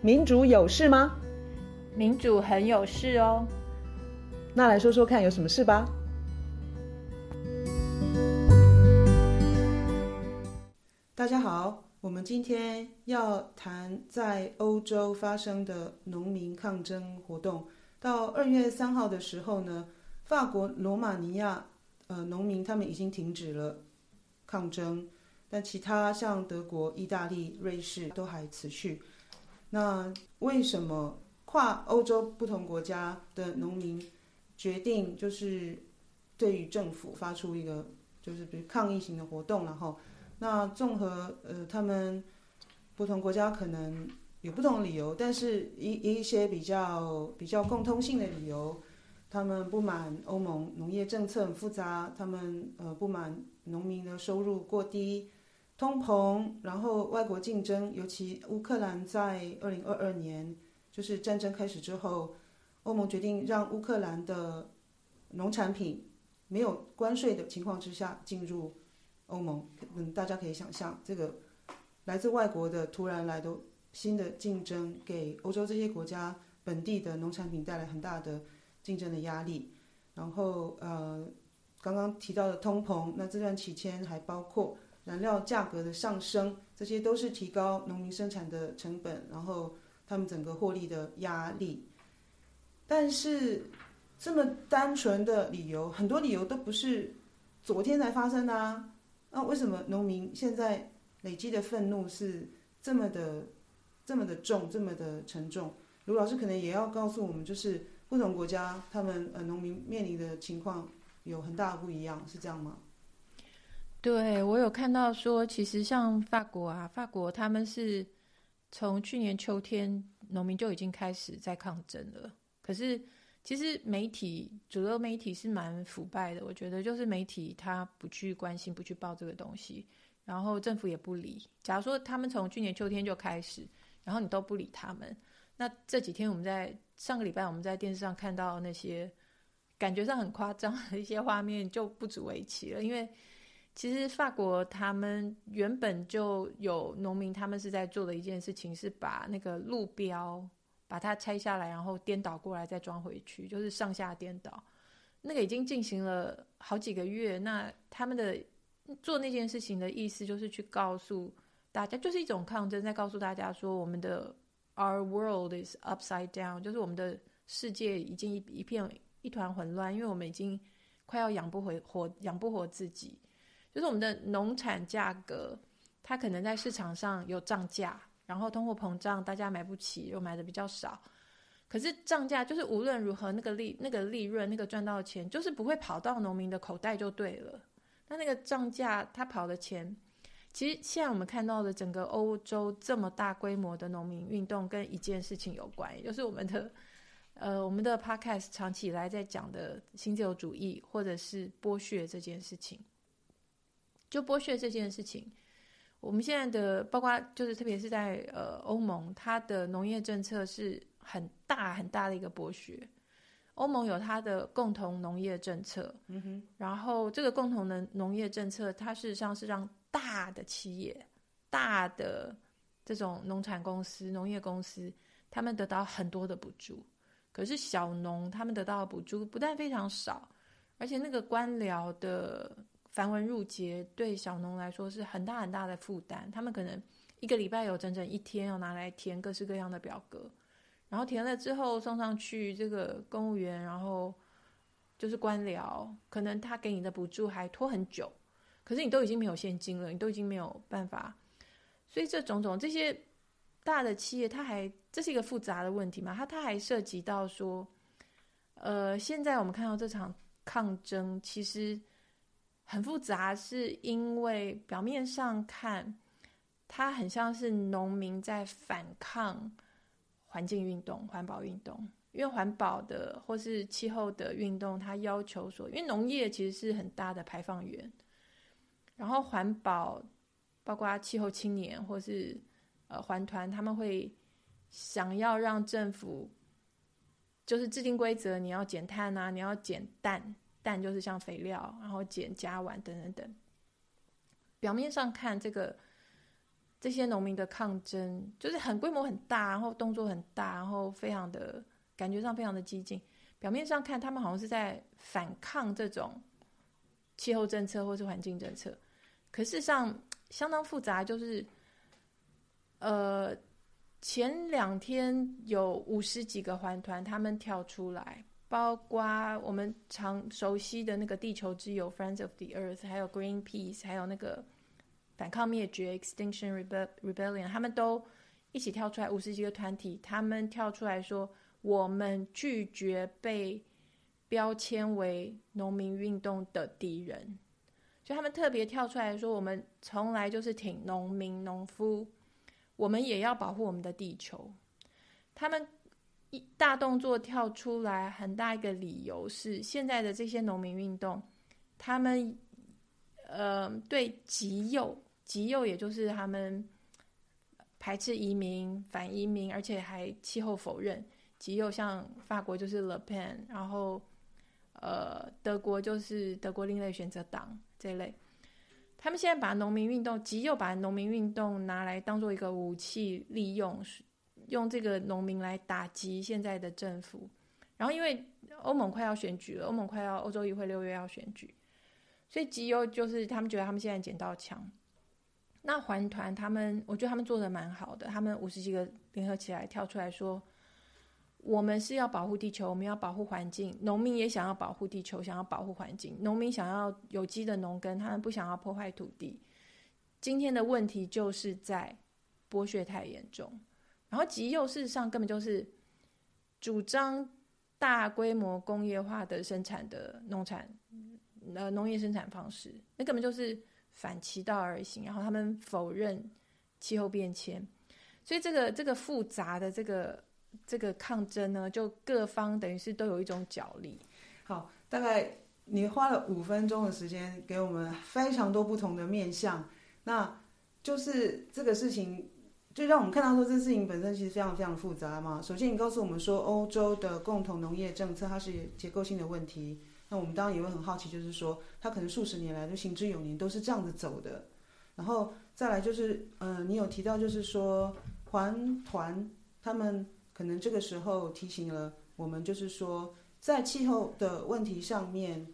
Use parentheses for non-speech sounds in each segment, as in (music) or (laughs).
民主有事吗？民主很有事哦。那来说说看，有什么事吧？大家好，我们今天要谈在欧洲发生的农民抗争活动。到二月三号的时候呢，法国罗马尼亚呃农民他们已经停止了抗争，但其他像德国、意大利、瑞士都还持续。那为什么跨欧洲不同国家的农民决定就是对于政府发出一个就是比如抗议型的活动？然后，那综合呃他们不同国家可能。有不同理由，但是一一些比较比较共通性的理由，他们不满欧盟农业政策很复杂，他们呃不满农民的收入过低，通膨，然后外国竞争，尤其乌克兰在二零二二年就是战争开始之后，欧盟决定让乌克兰的农产品没有关税的情况之下进入欧盟，嗯，大家可以想象这个来自外国的突然来的。新的竞争给欧洲这些国家本地的农产品带来很大的竞争的压力，然后呃，刚刚提到的通膨，那这段期间还包括燃料价格的上升，这些都是提高农民生产的成本，然后他们整个获利的压力。但是这么单纯的理由，很多理由都不是昨天才发生的啊，那为什么农民现在累积的愤怒是这么的？这么的重，这么的沉重，卢老师可能也要告诉我们，就是不同国家他们呃农民面临的情况有很大的不一样，是这样吗？对，我有看到说，其实像法国啊，法国他们是从去年秋天农民就已经开始在抗争了。可是其实媒体主流媒体是蛮腐败的，我觉得就是媒体他不去关心，不去报这个东西，然后政府也不理。假如说他们从去年秋天就开始。然后你都不理他们，那这几天我们在上个礼拜我们在电视上看到那些感觉上很夸张的一些画面就不足为奇了，因为其实法国他们原本就有农民，他们是在做的一件事情是把那个路标把它拆下来，然后颠倒过来再装回去，就是上下颠倒，那个已经进行了好几个月。那他们的做那件事情的意思就是去告诉。大家就是一种抗争，在告诉大家说，我们的 Our world is upside down，就是我们的世界已经一一片一团混乱，因为我们已经快要养不回活，养不活自己。就是我们的农产价格，它可能在市场上有涨价，然后通货膨胀，大家买不起，又买的比较少。可是涨价就是无论如何，那个利那个利润，那个赚到的钱，就是不会跑到农民的口袋就对了。那那个涨价，它跑的钱。其实现在我们看到的整个欧洲这么大规模的农民运动，跟一件事情有关，也就是我们的呃我们的 podcast 长期以来在讲的新自由主义，或者是剥削这件事情。就剥削这件事情，我们现在的包括就是特别是在呃欧盟，它的农业政策是很大很大的一个剥削。欧盟有它的共同农业政策，嗯哼，然后这个共同的农业政策，它事实上是让大的企业、大的这种农产公司、农业公司，他们得到很多的补助。可是小农他们得到的补助不但非常少，而且那个官僚的繁文缛节对小农来说是很大很大的负担。他们可能一个礼拜有整整一天要拿来填各式各样的表格，然后填了之后送上去，这个公务员，然后就是官僚，可能他给你的补助还拖很久。可是你都已经没有现金了，你都已经没有办法，所以这种种这些大的企业，它还这是一个复杂的问题嘛？它它还涉及到说，呃，现在我们看到这场抗争其实很复杂，是因为表面上看，它很像是农民在反抗环境运动、环保运动，因为环保的或是气候的运动，它要求说，因为农业其实是很大的排放源。然后环保，包括气候青年或是呃环团，他们会想要让政府就是制定规则，你要减碳啊，你要减氮，氮就是像肥料，然后碱加完等等等。表面上看，这个这些农民的抗争，就是很规模很大，然后动作很大，然后非常的感觉上非常的激进。表面上看，他们好像是在反抗这种气候政策或是环境政策，可事实上相当复杂。就是，呃，前两天有五十几个环团，他们跳出来，包括我们常熟悉的那个地球之友 （Friends of the Earth），还有 Greenpeace，还有那个反抗灭绝 （Extinction Rebellion），他们都一起跳出来，五十几个团体，他们跳出来说。我们拒绝被标签为农民运动的敌人，就他们特别跳出来说：“我们从来就是挺农民、农夫，我们也要保护我们的地球。”他们一大动作跳出来，很大一个理由是，现在的这些农民运动，他们呃对极右、极右，也就是他们排斥移民、反移民，而且还气候否认。极右像法国就是 Le Pen，然后呃德国就是德国另类选择党这类，他们现在把农民运动极右把农民运动拿来当做一个武器利用，用这个农民来打击现在的政府。然后因为欧盟快要选举了，欧盟快要欧洲议会六月要选举，所以极右就是他们觉得他们现在捡到枪。那环团他们，我觉得他们做的蛮好的，他们五十几个联合起来跳出来说。我们是要保护地球，我们要保护环境。农民也想要保护地球，想要保护环境。农民想要有机的农耕，他们不想要破坏土地。今天的问题就是在剥削太严重。然后极右事实上根本就是主张大规模工业化的生产的农产，呃，农业生产方式，那根本就是反其道而行。然后他们否认气候变迁，所以这个这个复杂的这个。这个抗争呢，就各方等于是都有一种角力。好，大概你花了五分钟的时间，给我们非常多不同的面向。那就是这个事情，就让我们看到说，这事情本身其实非常非常复杂嘛。首先，你告诉我们说，欧洲的共同农业政策它是结构性的问题。那我们当然也会很好奇，就是说，它可能数十年来都行之有年，都是这样子走的。然后再来就是，嗯、你有提到就是说，环团他们。可能这个时候提醒了我们，就是说，在气候的问题上面，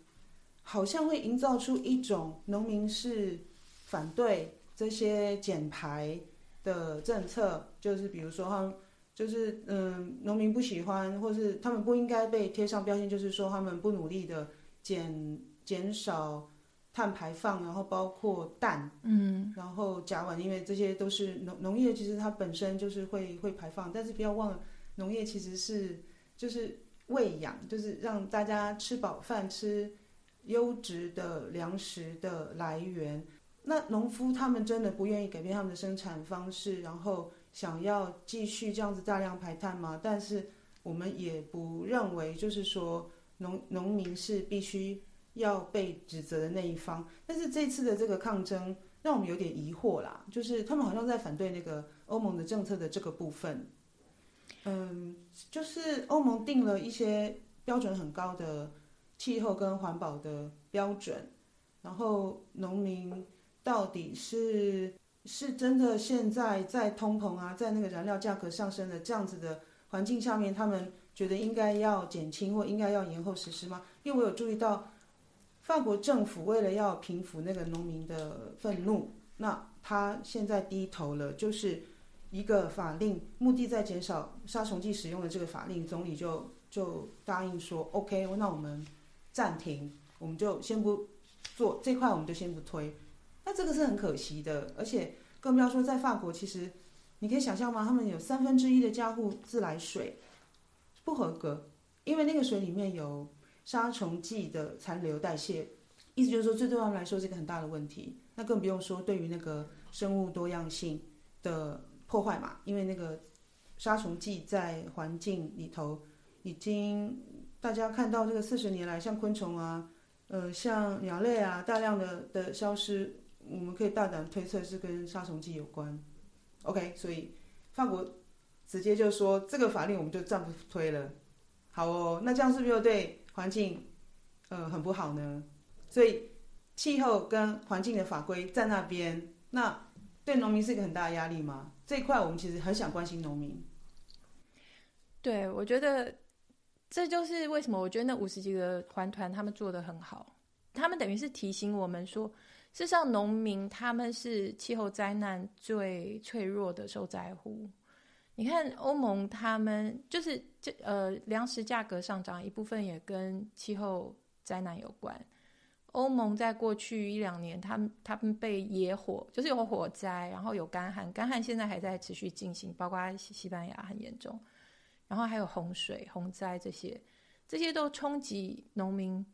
好像会营造出一种农民是反对这些减排的政策，就是比如说他们就是嗯，农民不喜欢，或是他们不应该被贴上标签，就是说他们不努力的减减少碳排放，然后包括氮，嗯，然后甲烷，因为这些都是农农业，其实它本身就是会会排放，但是不要忘了。农业其实是就是喂养，就是让大家吃饱饭、吃优质的粮食的来源。那农夫他们真的不愿意改变他们的生产方式，然后想要继续这样子大量排碳吗？但是我们也不认为，就是说农农民是必须要被指责的那一方。但是这次的这个抗争让我们有点疑惑啦，就是他们好像在反对那个欧盟的政策的这个部分。嗯，就是欧盟定了一些标准很高的气候跟环保的标准，然后农民到底是是真的现在在通膨啊，在那个燃料价格上升的这样子的环境下面，他们觉得应该要减轻或应该要延后实施吗？因为我有注意到，法国政府为了要平抚那个农民的愤怒，那他现在低头了，就是。一个法令，目的在减少杀虫剂使用的这个法令，总理就就答应说，OK，那我们暂停，我们就先不做这块，我们就先不推。那这个是很可惜的，而且更不要说在法国，其实你可以想象吗？他们有三分之一的家户自来水不合格，因为那个水里面有杀虫剂的残留代谢，意思就是说，这对他们来说是一个很大的问题。那更不用说对于那个生物多样性的。破坏嘛，因为那个杀虫剂在环境里头已经，大家看到这个四十年来，像昆虫啊，呃，像鸟类啊，大量的的消失，我们可以大胆推测是跟杀虫剂有关。OK，所以法国直接就说这个法令我们就暂不推了。好哦，那这样是不是又对环境呃很不好呢？所以气候跟环境的法规在那边，那。对农民是一个很大的压力吗？这一块我们其实很想关心农民。对，我觉得这就是为什么我觉得那五十几个环团他们做得很好，他们等于是提醒我们说，事实上农民他们是气候灾难最脆弱的受灾户。你看欧盟他们就是这呃粮食价格上涨一部分也跟气候灾难有关。欧盟在过去一两年，他们他们被野火，就是有火灾，然后有干旱，干旱现在还在持续进行，包括西西班牙很严重，然后还有洪水、洪灾这些，这些都冲击农民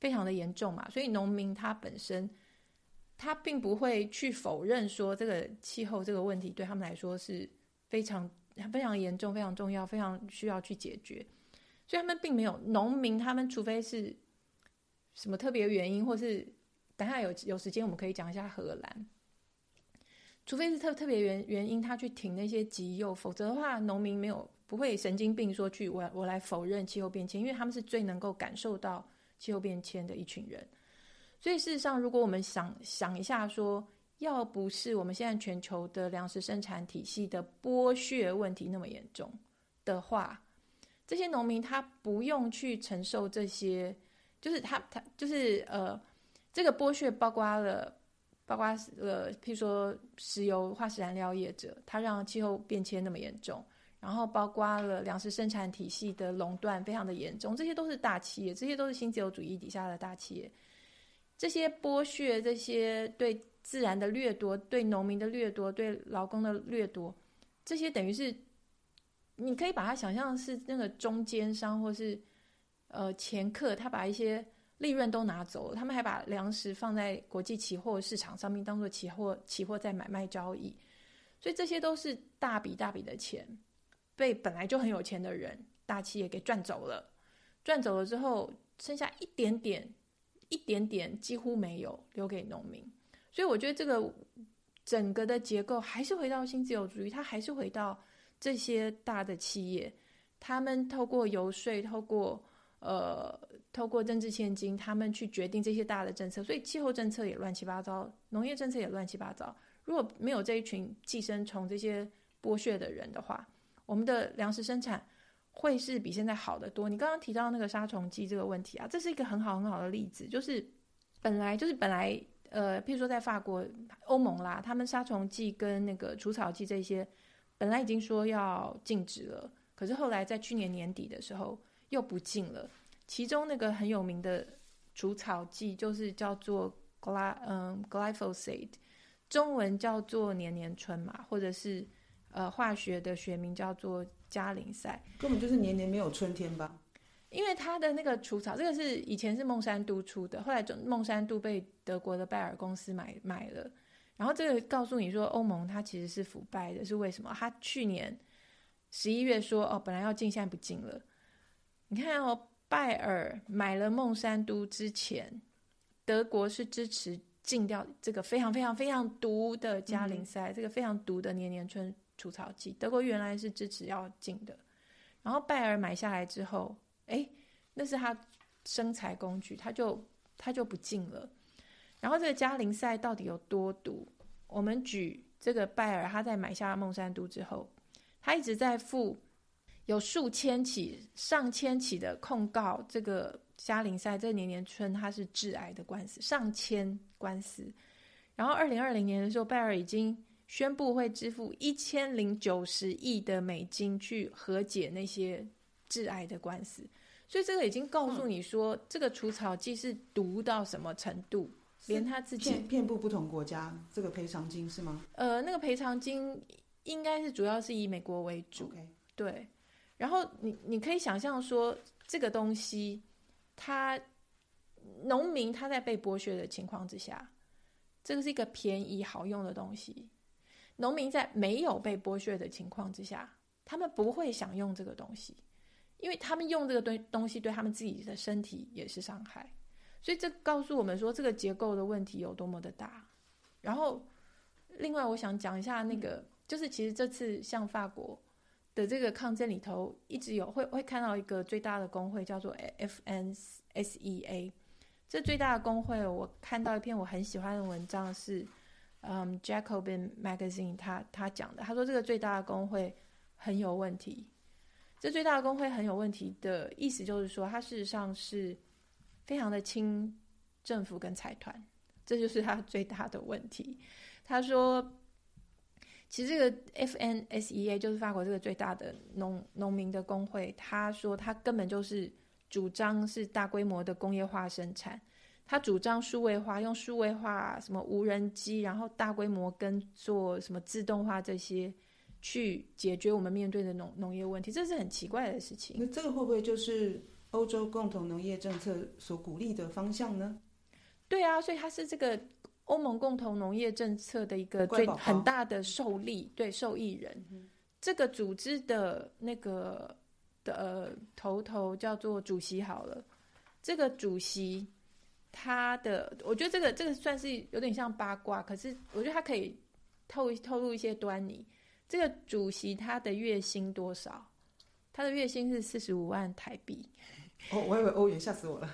非常的严重嘛。所以农民他本身，他并不会去否认说这个气候这个问题对他们来说是非常非常严重、非常重要、非常需要去解决，所以他们并没有农民，他们除非是。什么特别原因，或是等下有有时间我们可以讲一下荷兰。除非是特特别原原因，他去挺那些极右，否则的话，农民没有不会神经病说去我我来否认气候变迁，因为他们是最能够感受到气候变迁的一群人。所以事实上，如果我们想想一下说，要不是我们现在全球的粮食生产体系的剥削问题那么严重的话，这些农民他不用去承受这些。就是他，他就是呃，这个剥削包括了，包括了，譬如说石油化石燃料业者，他让气候变迁那么严重，然后包括了粮食生产体系的垄断非常的严重，这些都是大企业，这些都是新自由主义底下的大企业，这些剥削，这些对自然的掠夺，对农民的掠夺，对劳工的掠夺，这些等于是，你可以把它想象是那个中间商或是。呃，掮客他把一些利润都拿走，他们还把粮食放在国际期货市场上面当做期货，期货在买卖交易，所以这些都是大笔大笔的钱，被本来就很有钱的人大企业给赚走了，赚走了之后，剩下一点点，一点点几乎没有留给农民，所以我觉得这个整个的结构还是回到新自由主义，它还是回到这些大的企业，他们透过游说，透过。呃，透过政治献金，他们去决定这些大的政策，所以气候政策也乱七八糟，农业政策也乱七八糟。如果没有这一群寄生虫、这些剥削的人的话，我们的粮食生产会是比现在好得多。你刚刚提到那个杀虫剂这个问题啊，这是一个很好很好的例子，就是本来就是本来呃，譬如说在法国、欧盟啦，他们杀虫剂跟那个除草剂这些本来已经说要禁止了，可是后来在去年年底的时候。又不禁了，其中那个很有名的除草剂就是叫做 gl 嗯 glyphosate，中文叫做年年春嘛，或者是呃化学的学名叫做加林赛，根本就是年年没有春天吧？因为它的那个除草，这个是以前是孟山都出的，后来孟山都被德国的拜耳公司买买了，然后这个告诉你说欧盟它其实是腐败的，是为什么？它去年十一月说哦本来要进，现在不进了。你看哦，拜耳买了孟山都之前，德国是支持禁掉这个非常非常非常毒的加林赛，嗯、这个非常毒的年年春除草剂。德国原来是支持要禁的，然后拜耳买下来之后，哎，那是他生财工具，他就他就不禁了。然后这个加林赛到底有多毒？我们举这个拜耳，他在买下孟山都之后，他一直在付。有数千起、上千起的控告，这个加林赛，这年年春它是致癌的官司，上千官司。然后二零二零年的时候，拜耳已经宣布会支付一千零九十亿的美金去和解那些致癌的官司。所以这个已经告诉你说，嗯、这个除草剂是毒到什么程度，连他自己遍布不同国家，这个赔偿金是吗？呃，那个赔偿金应该是主要是以美国为主，Okay. 对。然后你你可以想象说，这个东西，它农民他在被剥削的情况之下，这个是一个便宜好用的东西。农民在没有被剥削的情况之下，他们不会想用这个东西，因为他们用这个东东西对他们自己的身体也是伤害。所以这告诉我们说，这个结构的问题有多么的大。然后，另外我想讲一下那个，就是其实这次像法国。的这个抗争里头，一直有会会看到一个最大的工会叫做 FNSEA。这最大的工会，我看到一篇我很喜欢的文章是，嗯，Jacobin Magazine 他他讲的，他说这个最大的工会很有问题。这最大的工会很有问题的意思就是说，它事实上是非常的亲政府跟财团，这就是它最大的问题。他说，其实这个 FNSEA 就是法国这个最大的农农民的工会，他说他根本就是主张是大规模的工业化生产，他主张数位化，用数位化什么无人机，然后大规模跟做什么自动化这些。去解决我们面对的农农业问题，这是很奇怪的事情。那这个会不会就是欧洲共同农业政策所鼓励的方向呢？对啊，所以它是这个欧盟共同农业政策的一个最很大的受力，对受益人。嗯、这个组织的那个的、呃、头头叫做主席好了，这个主席他的，我觉得这个这个算是有点像八卦，可是我觉得他可以透透露一些端倪。这个主席他的月薪多少？他的月薪是四十五万台币。哦，我以为欧元，吓死我了。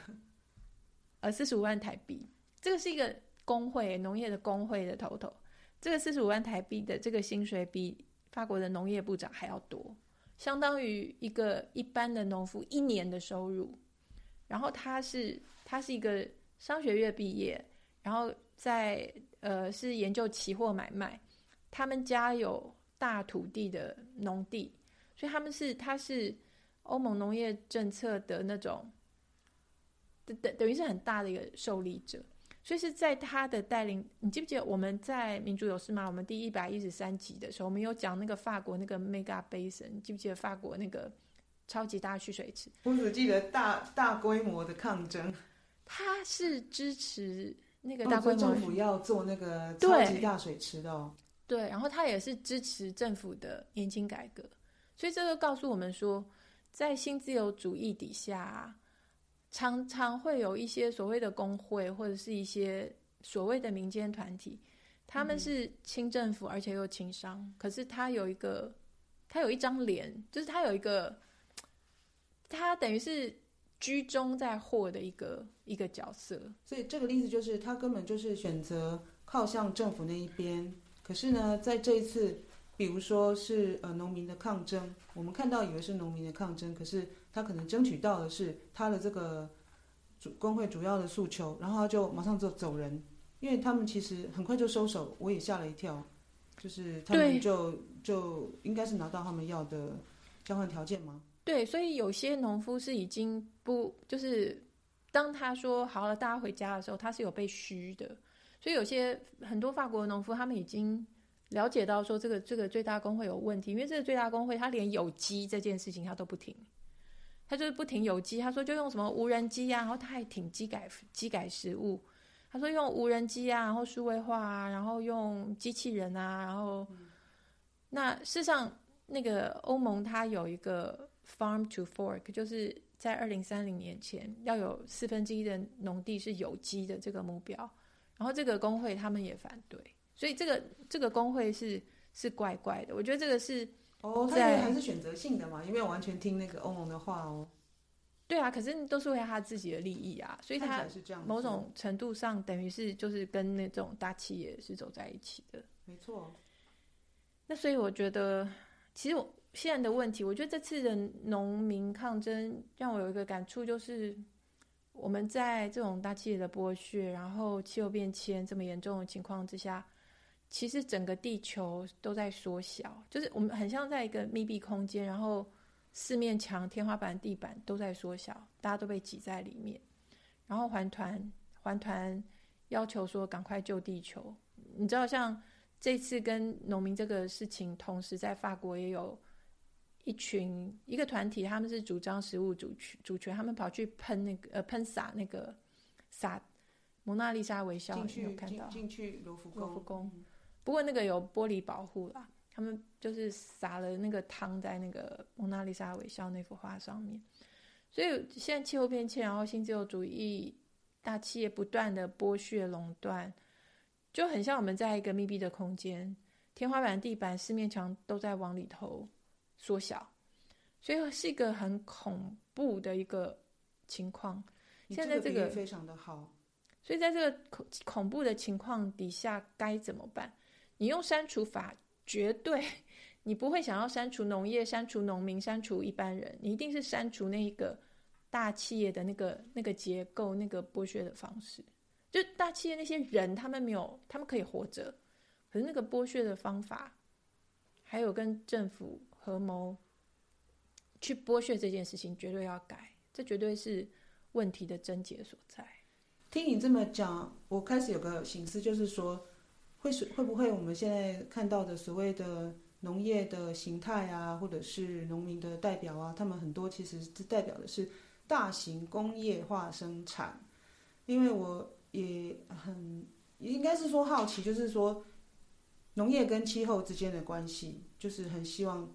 呃，四十五万台币，这个是一个工会，农业的工会的头头。这个四十五万台币的这个薪水比法国的农业部长还要多，相当于一个一般的农夫一年的收入。然后他是他是一个商学院毕业，然后在呃是研究期货买卖。他们家有。大土地的农地，所以他们是他是欧盟农业政策的那种，等等等于是很大的一个受力者，所以是在他的带领，你记不记得我们在民主有事吗？我们第一百一十三集的时候，我们有讲那个法国那个 Mega Basin，你记不记得法国那个超级大蓄水池？我只记得大大规模的抗争，他是支持那个大规模政府要做那个超级大水池的哦。对，然后他也是支持政府的年轻改革，所以这个告诉我们说，在新自由主义底下，常常会有一些所谓的工会或者是一些所谓的民间团体，他们是亲政府而且又亲商，嗯、可是他有一个，他有一张脸，就是他有一个，他等于是居中在货的一个一个角色，所以这个例子就是他根本就是选择靠向政府那一边。可是呢，在这一次，比如说是呃农民的抗争，我们看到以为是农民的抗争，可是他可能争取到的是他的这个主工会主要的诉求，然后他就马上就走人，因为他们其实很快就收手，我也吓了一跳，就是他们就就应该是拿到他们要的交换条件吗？对，所以有些农夫是已经不就是当他说好了，大家回家的时候，他是有被虚的。所以有些很多法国的农夫，他们已经了解到说这个这个最大工会有问题，因为这个最大工会他连有机这件事情他都不停，他就是不停有机。他说就用什么无人机啊，然后他还挺机改机改食物。他说用无人机啊，然后数位化啊，然后用机器人啊，然后、嗯、那事实上那个欧盟它有一个 farm to fork，就是在二零三零年前要有四分之一的农地是有机的这个目标。然后这个工会他们也反对，所以这个这个工会是是怪怪的。我觉得这个是哦，他还是选择性的嘛，因为完全听那个欧盟的话哦。对啊，可是都是为他自己的利益啊，所以他某种程度上等于是就是跟那种大企业是走在一起的。没错。那所以我觉得，其实我现在的问题，我觉得这次的农民抗争让我有一个感触，就是。我们在这种大气的剥削，然后气候变迁这么严重的情况之下，其实整个地球都在缩小，就是我们很像在一个密闭空间，然后四面墙、天花板、地板都在缩小，大家都被挤在里面。然后环团环团要求说赶快救地球。你知道，像这次跟农民这个事情，同时在法国也有。一群一个团体，他们是主张食物主权主权，他们跑去喷那个呃喷洒那个洒蒙娜丽莎微笑，进去有看到进去罗浮宫，罗浮宫。不过那个有玻璃保护啦，他们就是洒了那个汤在那个蒙娜丽莎微笑那幅画上面。所以现在气候变迁，然后新自由主义大企业不断的剥削垄断，就很像我们在一个密闭的空间，天花板、地板、四面墙都在往里头。缩小，所以是一个很恐怖的一个情况。现在这个非常的好，所以在这个恐恐怖的情况底下，该怎么办？你用删除法，绝对你不会想要删除农业、删除农民、删除一般人，你一定是删除那一个大企业的那个那个结构、那个剥削的方式。就大企业那些人，他们没有，他们可以活着，可是那个剥削的方法，还有跟政府合谋去剥削这件事情，绝对要改。这绝对是问题的症结所在。听你这么讲，我开始有个省思，就是说，会是会不会我们现在看到的所谓的农业的形态啊，或者是农民的代表啊，他们很多其实是代表的是大型工业化生产。因为我也很应该是说好奇，就是说农业跟气候之间的关系，就是很希望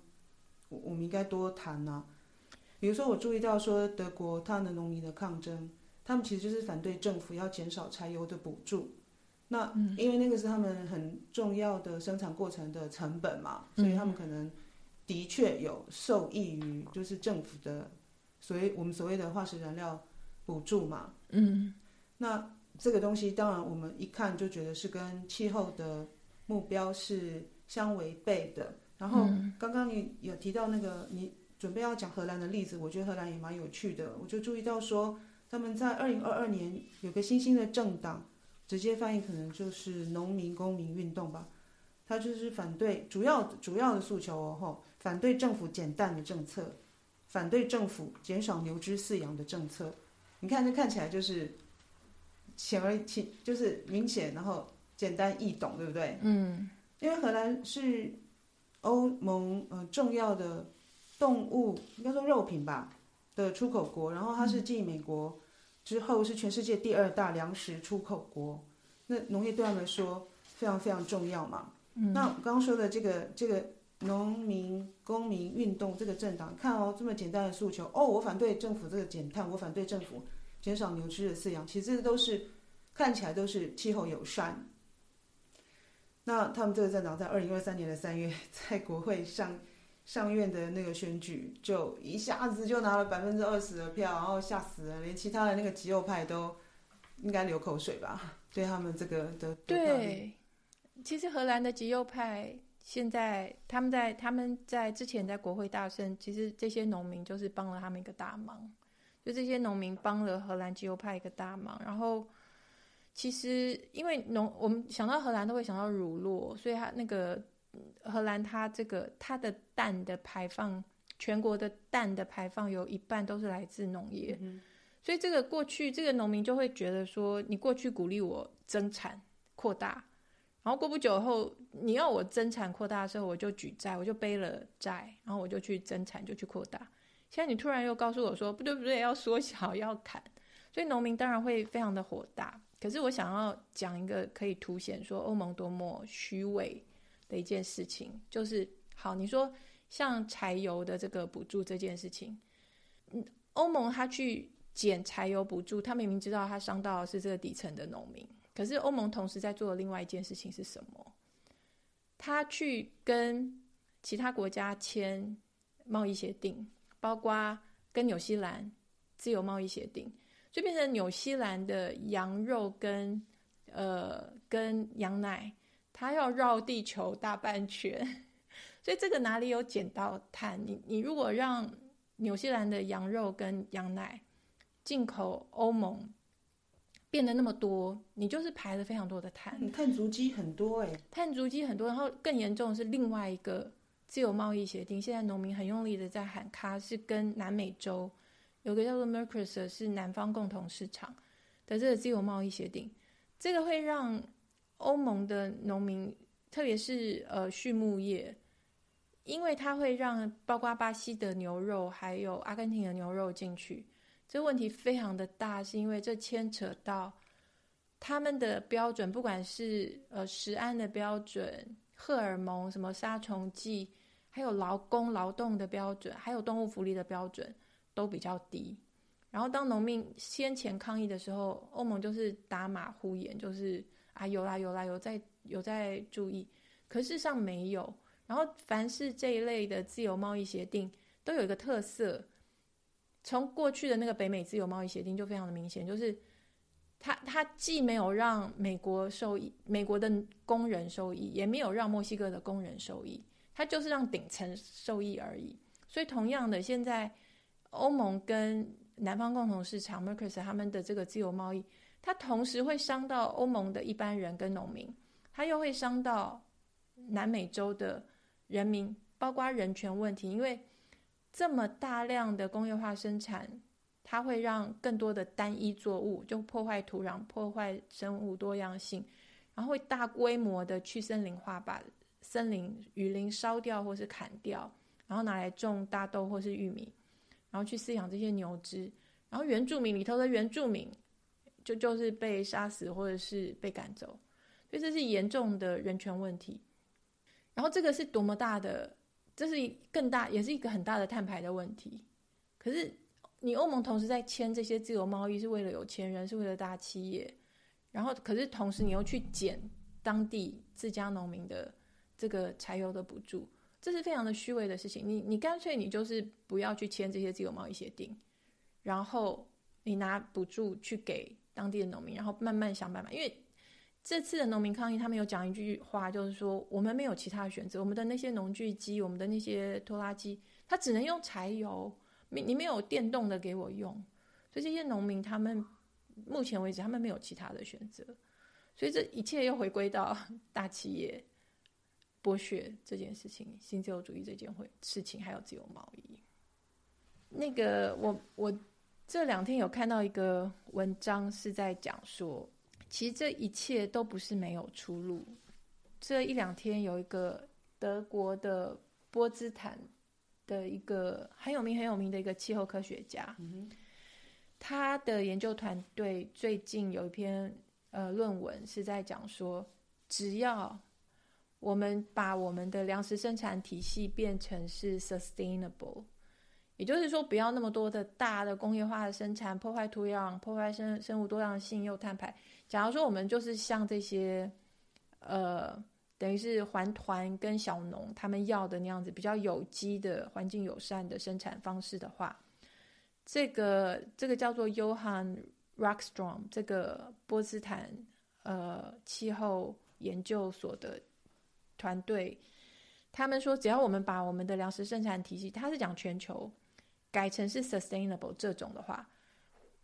我我们应该多谈啊。比如说，我注意到说，德国他们的农民的抗争，他们其实就是反对政府要减少柴油的补助。那因为那个是他们很重要的生产过程的成本嘛，所以他们可能的确有受益于就是政府的所谓我们所谓的化石燃料补助嘛。嗯，那这个东西当然我们一看就觉得是跟气候的目标是相违背的。然后刚刚你有提到那个你。准备要讲荷兰的例子，我觉得荷兰也蛮有趣的。我就注意到说，他们在二零二二年有个新兴的政党，直接翻译可能就是农民公民运动吧。他就是反对主要主要的诉求哦，吼，反对政府减碳的政策，反对政府减少牛只饲养的政策。你看这看起来就是显而清，就是明显，然后简单易懂，对不对？嗯。因为荷兰是欧盟呃重要的。动物应该说肉品吧的出口国，然后它是继美国之后是全世界第二大粮食出口国。那农业对他们来说非常非常重要嘛。嗯、那我刚刚说的这个这个农民公民运动这个政党，看哦这么简单的诉求哦，我反对政府这个减碳，我反对政府减少牛只的饲养，其实这都是看起来都是气候友善。那他们这个政党在二零二三年的三月在国会上。上院的那个选举，就一下子就拿了百分之二十的票，然后吓死了，连其他的那个极右派都应该流口水吧？对他们这个的对，其实荷兰的极右派现在他们在他们在之前在国会大胜，其实这些农民就是帮了他们一个大忙，就这些农民帮了荷兰极右派一个大忙。然后其实因为农，我们想到荷兰都会想到乳酪，所以它那个。荷兰，它这个它的蛋的排放，全国的蛋的排放有一半都是来自农业，嗯、所以这个过去这个农民就会觉得说，你过去鼓励我增产扩大，然后过不久后你要我增产扩大的时候，我就举债，我就背了债，然后我就去增产就去扩大。现在你突然又告诉我说，不对不对，要缩小 (laughs) 要砍，所以农民当然会非常的火大。可是我想要讲一个可以凸显说欧盟多么虚伪。的一件事情就是，好，你说像柴油的这个补助这件事情，嗯，欧盟他去减柴油补助，他明明知道他伤到的是这个底层的农民，可是欧盟同时在做的另外一件事情是什么？他去跟其他国家签贸易协定，包括跟纽西兰自由贸易协定，就变成纽西兰的羊肉跟呃跟羊奶。它要绕地球大半圈，(laughs) 所以这个哪里有减到碳？你你如果让纽西兰的羊肉跟羊奶进口欧盟变得那么多，你就是排了非常多的碳。你碳足迹很多哎，碳足迹很多。然后更严重的是另外一个自由贸易协定，现在农民很用力的在喊卡，是跟南美洲有个叫做 Mercosur 是南方共同市场的这个自由贸易协定，这个会让。欧盟的农民，特别是呃畜牧业，因为它会让包括巴西的牛肉还有阿根廷的牛肉进去，这问题非常的大，是因为这牵扯到他们的标准，不管是呃食安的标准、荷尔蒙、什么杀虫剂，还有劳工劳动的标准，还有动物福利的标准都比较低。然后当农民先前抗议的时候，欧盟就是打马虎眼，就是。啊，有啦有啦有在有在注意，可事实上没有。然后凡是这一类的自由贸易协定，都有一个特色。从过去的那个北美自由贸易协定就非常的明显，就是他他既没有让美国受益，美国的工人受益，也没有让墨西哥的工人受益，他就是让顶层受益而已。所以，同样的，现在欧盟跟南方共同市场 （Mercos） 他们的这个自由贸易，它同时会伤到欧盟的一般人跟农民，它又会伤到南美洲的人民，包括人权问题，因为这么大量的工业化生产。它会让更多的单一作物就破坏土壤、破坏生物多样性，然后会大规模的去森林化，把森林、雨林烧掉或是砍掉，然后拿来种大豆或是玉米，然后去饲养这些牛只，然后原住民里头的原住民就就是被杀死或者是被赶走，所以这是严重的人权问题。然后这个是多么大的，这是更大，也是一个很大的碳排的问题。可是。你欧盟同时在签这些自由贸易，是为了有钱人，是为了大企业，然后可是同时你又去减当地自家农民的这个柴油的补助，这是非常的虚伪的事情。你你干脆你就是不要去签这些自由贸易协定，然后你拿补助去给当地的农民，然后慢慢想办法。因为这次的农民抗议，他们有讲一句话，就是说我们没有其他的选择，我们的那些农具机，我们的那些拖拉机，它只能用柴油。你你没有电动的给我用，所以这些农民他们目前为止他们没有其他的选择，所以这一切又回归到 (laughs) 大企业剥削这件事情、新自由主义这件会事情，还有自由贸易。那个我我这两天有看到一个文章是在讲说，其实这一切都不是没有出路。这一两天有一个德国的波兹坦。的一个很有名很有名的一个气候科学家，他的研究团队最近有一篇呃论文是在讲说，只要我们把我们的粮食生产体系变成是 sustainable，也就是说不要那么多的大的工业化的生产，破坏土壤，破坏生生物多样性又碳排。假如说我们就是像这些呃。等于是环团跟小农他们要的那样子比较有机的环境友善的生产方式的话，这个这个叫做 Johan Rockstrom 这个波茨坦呃气候研究所的团队，他们说只要我们把我们的粮食生产体系，他是讲全球改成是 sustainable 这种的话，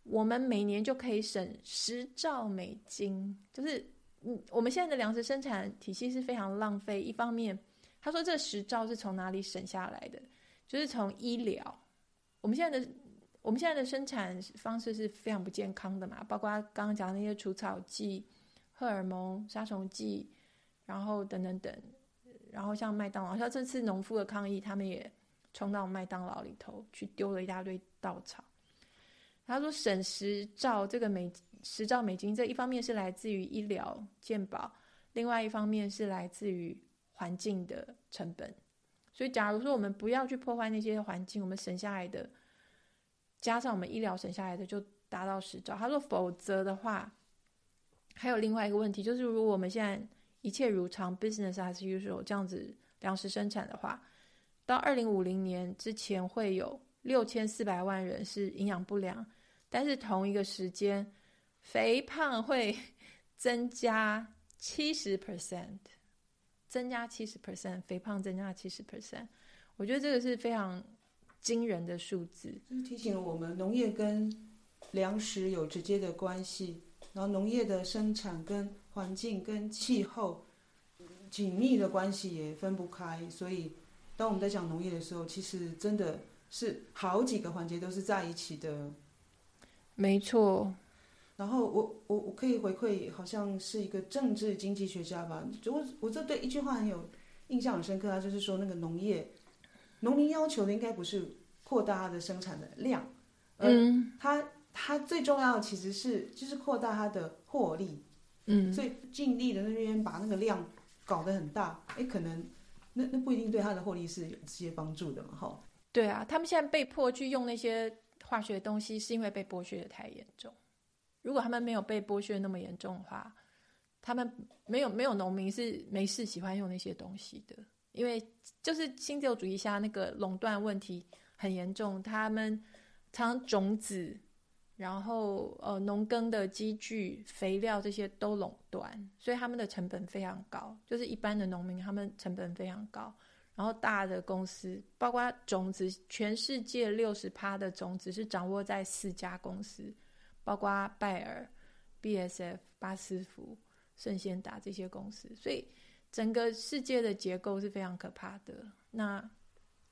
我们每年就可以省十兆美金，就是。嗯，我们现在的粮食生产体系是非常浪费。一方面，他说这十兆是从哪里省下来的？就是从医疗。我们现在的我们现在的生产方式是非常不健康的嘛，包括刚刚讲的那些除草剂、荷尔蒙、杀虫剂，然后等等等。然后像麦当劳，像这次农夫的抗议，他们也冲到麦当劳里头去丢了一大堆稻草。他说省十兆这个美。十兆美金，这一方面是来自于医疗健保，另外一方面是来自于环境的成本。所以，假如说我们不要去破坏那些环境，我们省下来的，加上我们医疗省下来的，就达到十兆。他说，否则的话，还有另外一个问题，就是如果我们现在一切如常，business as usual 这样子粮食生产的话，到二零五零年之前会有六千四百万人是营养不良，但是同一个时间。肥胖会 (laughs) 增加七十 percent，增加七十 percent，肥胖增加七十 percent，我觉得这个是非常惊人的数字。提醒了我们，农业跟粮食有直接的关系，然后农业的生产跟环境跟气候紧密的关系也分不开。所以，当我们在讲农业的时候，其实真的是好几个环节都是在一起的。没错。然后我我我可以回馈，好像是一个政治经济学家吧。我我这对一句话很有印象很深刻啊，就是说那个农业农民要求的应该不是扩大它的生产的量，嗯，他他最重要的其实是就是扩大它的获利，嗯，所以尽力的那边把那个量搞得很大，哎，可能那那不一定对他的获利是有直接帮助的嘛，哈。对啊，他们现在被迫去用那些化学东西，是因为被剥削的太严重。如果他们没有被剥削那么严重的话，他们没有没有农民是没事喜欢用那些东西的，因为就是新自由主义下那个垄断问题很严重，他们常种子然后呃，农耕的机具、肥料这些都垄断，所以他们的成本非常高。就是一般的农民，他们成本非常高。然后大的公司，包括种子，全世界六十趴的种子是掌握在四家公司，包括拜耳、BSF、巴斯夫、圣先达这些公司。所以整个世界的结构是非常可怕的。那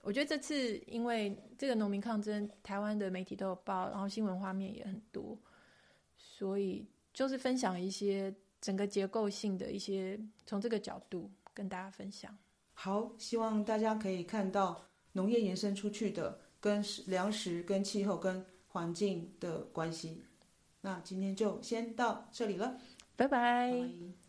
我觉得这次因为这个农民抗争，台湾的媒体都有报，然后新闻画面也很多，所以就是分享一些整个结构性的一些，从这个角度跟大家分享。好，希望大家可以看到农业延伸出去的跟粮食、跟气候、跟环境的关系。那今天就先到这里了，拜拜。拜拜。